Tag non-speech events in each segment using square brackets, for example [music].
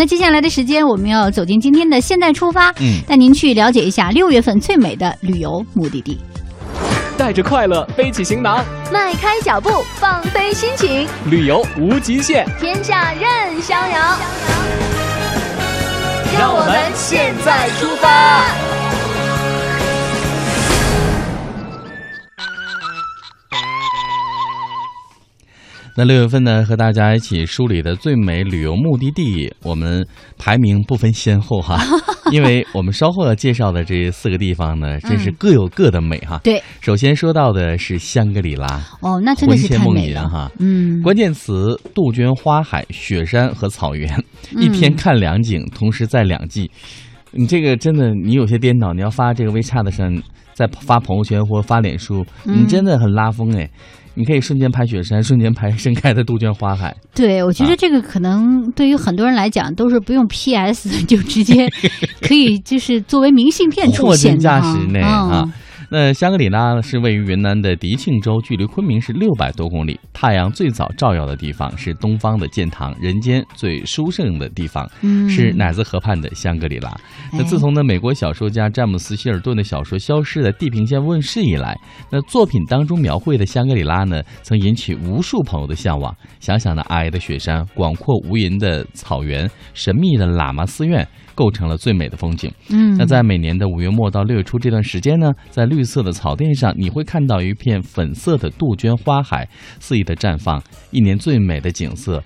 那接下来的时间，我们要走进今天的现代出发，嗯，带您去了解一下六月份最美的旅游目的地。带着快乐，背起行囊，迈开脚步，放飞心情，旅游无极限，天下任逍遥。让我们现在出发。那六月份呢，和大家一起梳理的最美旅游目的地，我们排名不分先后哈，[laughs] 因为我们稍后要介绍的这四个地方呢，真是各有各的美哈。对，首先说到的是香格里拉，哦，那真的是太美了萦哈。嗯，关键词：杜鹃花海、雪山和草原，一天看两景，同时在两季。你这个真的，你有些颠倒，你要发这个微 chat 上，再发朋友圈或发脸书，嗯你真的很拉风哎。你可以瞬间拍雪山，[laughs] 瞬间拍盛开的杜鹃花海。对，我觉得这个可能对于很多人来讲都是不用 PS 就直接可以就是作为明信片出现的哈 [laughs] 价实呢啊嗯！那香格里拉呢是位于云南的迪庆州，距离昆明是六百多公里。太阳最早照耀的地方是东方的建堂，人间最殊胜的地方嗯是乃兹河畔的香格里拉。那哎自从呢美国小说家詹姆斯·希尔顿的小说《消失的地平线》问世以来，那作品当中描绘的香格里拉呢，曾引起无数朋友的向往。想想那皑皑的雪山、广阔无垠的草原、神秘的喇嘛寺院，构成了最美的风景。嗯，那在每年的五月末到六月初这段时间呢，在绿色的草甸上，你会看到一片粉色的杜鹃花海肆意的绽放，一年最美的景色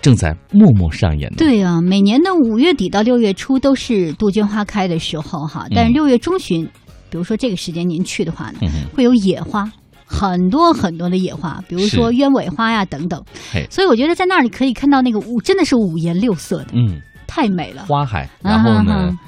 正在默默上演呢。对啊，每年的五月底到六月初都是杜鹃花开的时候哈，但是嗯六月中旬，比如说这个时间您去的话呢，嗯，会有野花。很多很多的野花，比如说鸢尾花呀等等，所以我觉得在那里可以看到那个五，真的是五颜六色的，嗯，太美了。花海，然后呢啊哈，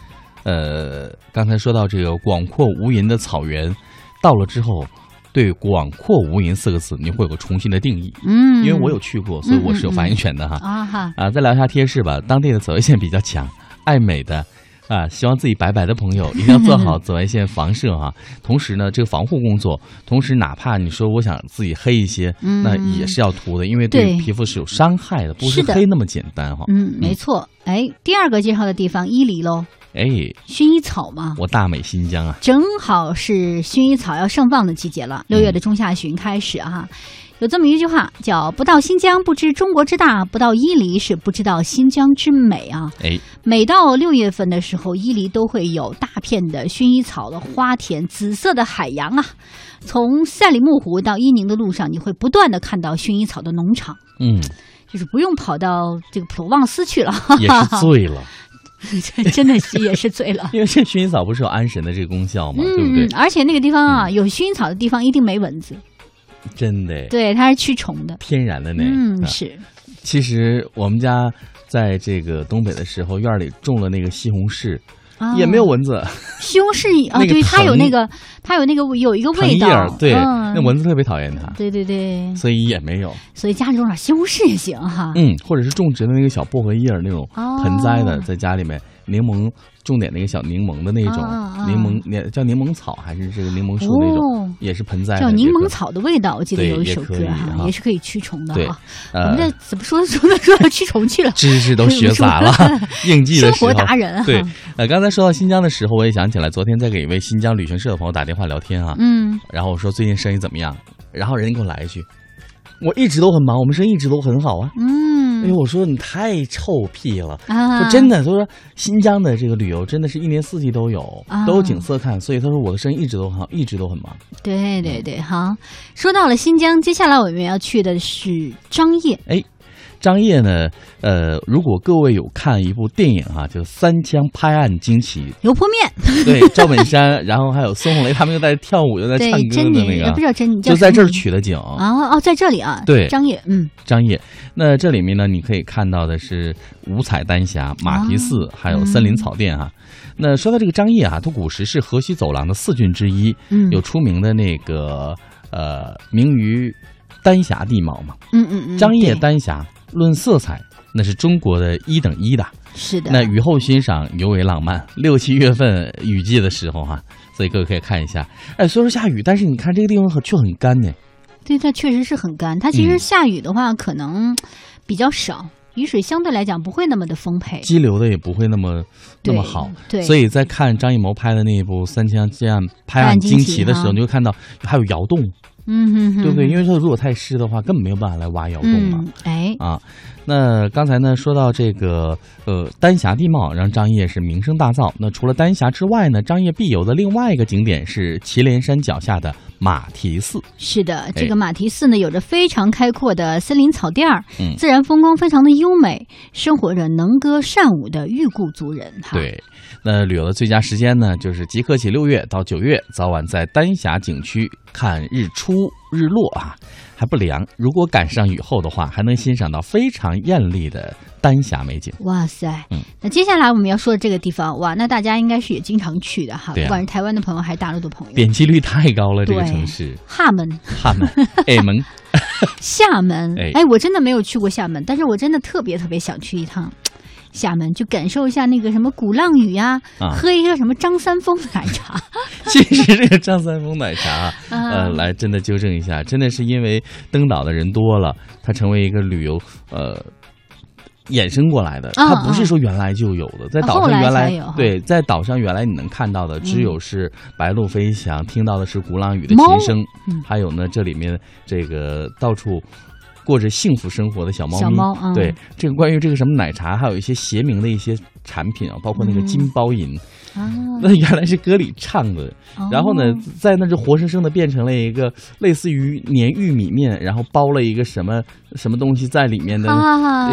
呃，刚才说到这个广阔无垠的草原，到了之后，对“广阔无垠”四个字，你会有个重新的定义，嗯，因为我有去过，所以我是有发言权的哈。啊哈，啊，再聊一下贴士吧。当地的紫外线比较强，爱美的啊，希望自己白白的朋友一定要做好紫外线防射啊。[laughs] 同时呢，这个防护工作，同时哪怕你说我想自己黑一些，嗯那也是要涂的，因为对对皮肤是有伤害的，不是黑那么简单哈。嗯，没错。哎，第二个介绍的地方伊犁喽，哎，薰衣草嘛，我大美新疆啊，正好是薰衣草要盛放的季节了，六月的中下旬开始啊。有这么一句话叫“不到新疆不知中国之大，不到伊犁是不知道新疆之美”啊。哎，每到六月份的时候，伊犁都会有大片的薰衣草的花田，紫色的海洋啊。从赛里木湖到伊宁的路上，你会不断的看到薰衣草的农场，嗯，就是不用跑到这个普罗旺斯去了，也是醉了，[laughs] [laughs] 真的是也是醉了。[laughs] 因为这薰衣草不是有安神的这个功效嘛，对不嗯对？，而且那个地方啊，有薰衣草的地方一定没蚊子，真的，对，它是驱虫的。天然的那。嗯，啊是，其实我们家在这个东北的时候，院里种了那个西红柿，啊也没有蚊子。西红柿啊，那个对，它有那个，它有那个有一个味道，，对，嗯那蚊子特别讨厌它，对对对，所以也没有。所以家里种点西红柿也行哈。嗯，或者是种植的那个小薄荷叶那种哦盆栽的，在家里面柠檬种点那个小柠檬的那种柠檬，叫柠檬草还是这个柠檬树那种，哦。也是盆栽叫柠檬草的味道，我记得对有一首歌哈，哈。也是可以驱虫的对哈。我呃们这怎么说说说到驱虫去了？[laughs] 知识都学杂了，[laughs] [laughs] 应季的活达人啊。对，呃，刚才说到新疆的时候，我也想起来，昨天在给一位新疆旅行社的朋友打电话聊天啊，嗯，然后我说最近生意怎么样，然后人家给我来一句，我一直都很忙，我们生意一直都很好啊。嗯，哎呦，我说你太臭屁了。啊，说真的，他说新疆的这个旅游真的是一年四季都有，啊都有景色看，所以他说我的生意一直都很好，一直都很忙。对对对，好。说到了新疆，接下来我们要去的是张掖。哎，张掖呢，呃，如果各位有看一部电影哈、就《三枪拍案惊奇 [laughs] 油泼面，[laughs]》，对，赵本山，然后还有孙红雷，他们又在跳舞又在唱歌的那个。就在这儿取的景。啊哦，在这里啊，对。张掖，嗯，张掖，那这里面呢，你可以看到的是五彩丹霞、马蹄寺，哦。还有森林草甸哈、那说到这个张掖啊，它古时是河西走廊的四郡之一，嗯。有出名的那个呃，名于丹霞地貌嘛。嗯嗯嗯，张掖丹霞论色彩，那是中国的一等一的。是的，那雨后欣赏尤为浪漫。六七月份雨季的时候哈、所以各位可以看一下。哎，虽说下雨，但是你看这个地方很却很干呢。对它确实是很干。它其实嗯下雨的话，可能比较少。雨水相对来讲不会那么的丰沛，激流的也不会那么那么好。对，所以在看张艺谋拍的那一部《三枪剑案拍案惊奇》的时候，你会看到还有窑洞。嗯哼，对不对？因为说如果太湿的话，根本没有办法来挖窑洞嘛。哎，啊，那刚才呢说到这个呃丹霞地貌，让张掖是名声大噪。那除了丹霞之外呢，张掖必游的另外一个景点是祁连山脚下的马蹄寺。是的，这个马蹄寺呢，有着非常开阔的森林草甸儿，嗯，自然风光非常的优美，生活着能歌善舞的玉故族人。哈，对。那旅游的最佳时间呢，就是即刻起六月到九月，早晚在丹霞景区看日出日落啊，还不凉。如果赶上雨后的话，还能欣赏到非常艳丽的丹霞美景。哇塞，嗯，那接下来我们要说的这个地方，哇，那大家应该是也经常去的哈，不管是台湾的朋友还是大陆的朋友，点击率太高了，这个城市。厦门，厦门，[laughs] 厦门，厦门，哎，我真的没有去过厦门，但是我真的特别特别想去一趟。厦门去感受一下那个什么鼓浪屿呀，喝一个什么张三丰奶茶。[laughs] 其实这个张三丰奶茶，[laughs] 呃，来真的纠正一下，真的是因为登岛的人多了，它成为一个旅游呃衍生过来的。它不是说原来就有的，在岛上原来对，在岛上原来你能看到的只有是白鹭飞翔，听到的是鼓浪屿的琴声，还有呢这里面这个到处。过着幸福生活的小猫咪，对这个关于这个什么奶茶，还有一些谐名的一些产品啊，包括那个金包银。啊。[laughs] 那原来是歌里唱的，然后呢，在那就活生生的变成了一个类似于粘玉米面，然后包了一个什么什么东西在里面的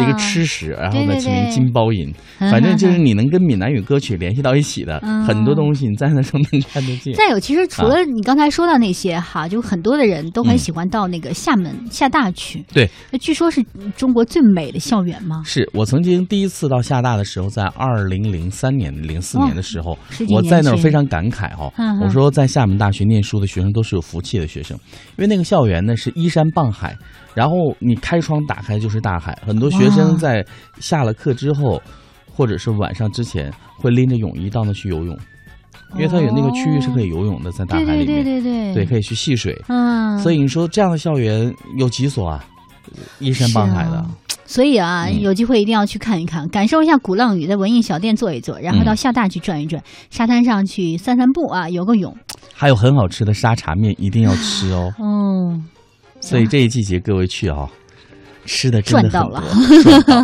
一个吃食，然后呢起名金包银，[laughs] 反正就是你能跟闽南语歌曲联系到一起的 [laughs] 很多东西，你在那时候能看得见。[laughs] 再有，其实除了你刚才说到那些哈，就很多的人都很喜欢到那个厦门厦大去。对，那据说是中国最美的校园吗？是我曾经第一次到厦大的时候，在二零零三年、零四年的时候。我在那儿非常感慨哦，我说在厦门大学念书的学生都是有福气的学生，因为那个校园呢是依山傍海，然后你开窗打开就是大海，很多学生在下了课之后，或者是晚上之前会拎着泳衣到那去游泳，因为它有那个区域是可以游泳的，在大海里面，对对对对对，可以去戏水，嗯，所以你说这样的校园有几所啊？依山傍海的。所以啊，有机会一定要去看一看，感受一下鼓浪屿，在文艺小店坐一坐，然后到厦大去转一转，沙滩上去散散步啊，游个泳。还有很好吃的沙茶面，一定要吃哦。嗯，[laughs] 所以这一季节各位去啊，吃的赚到了。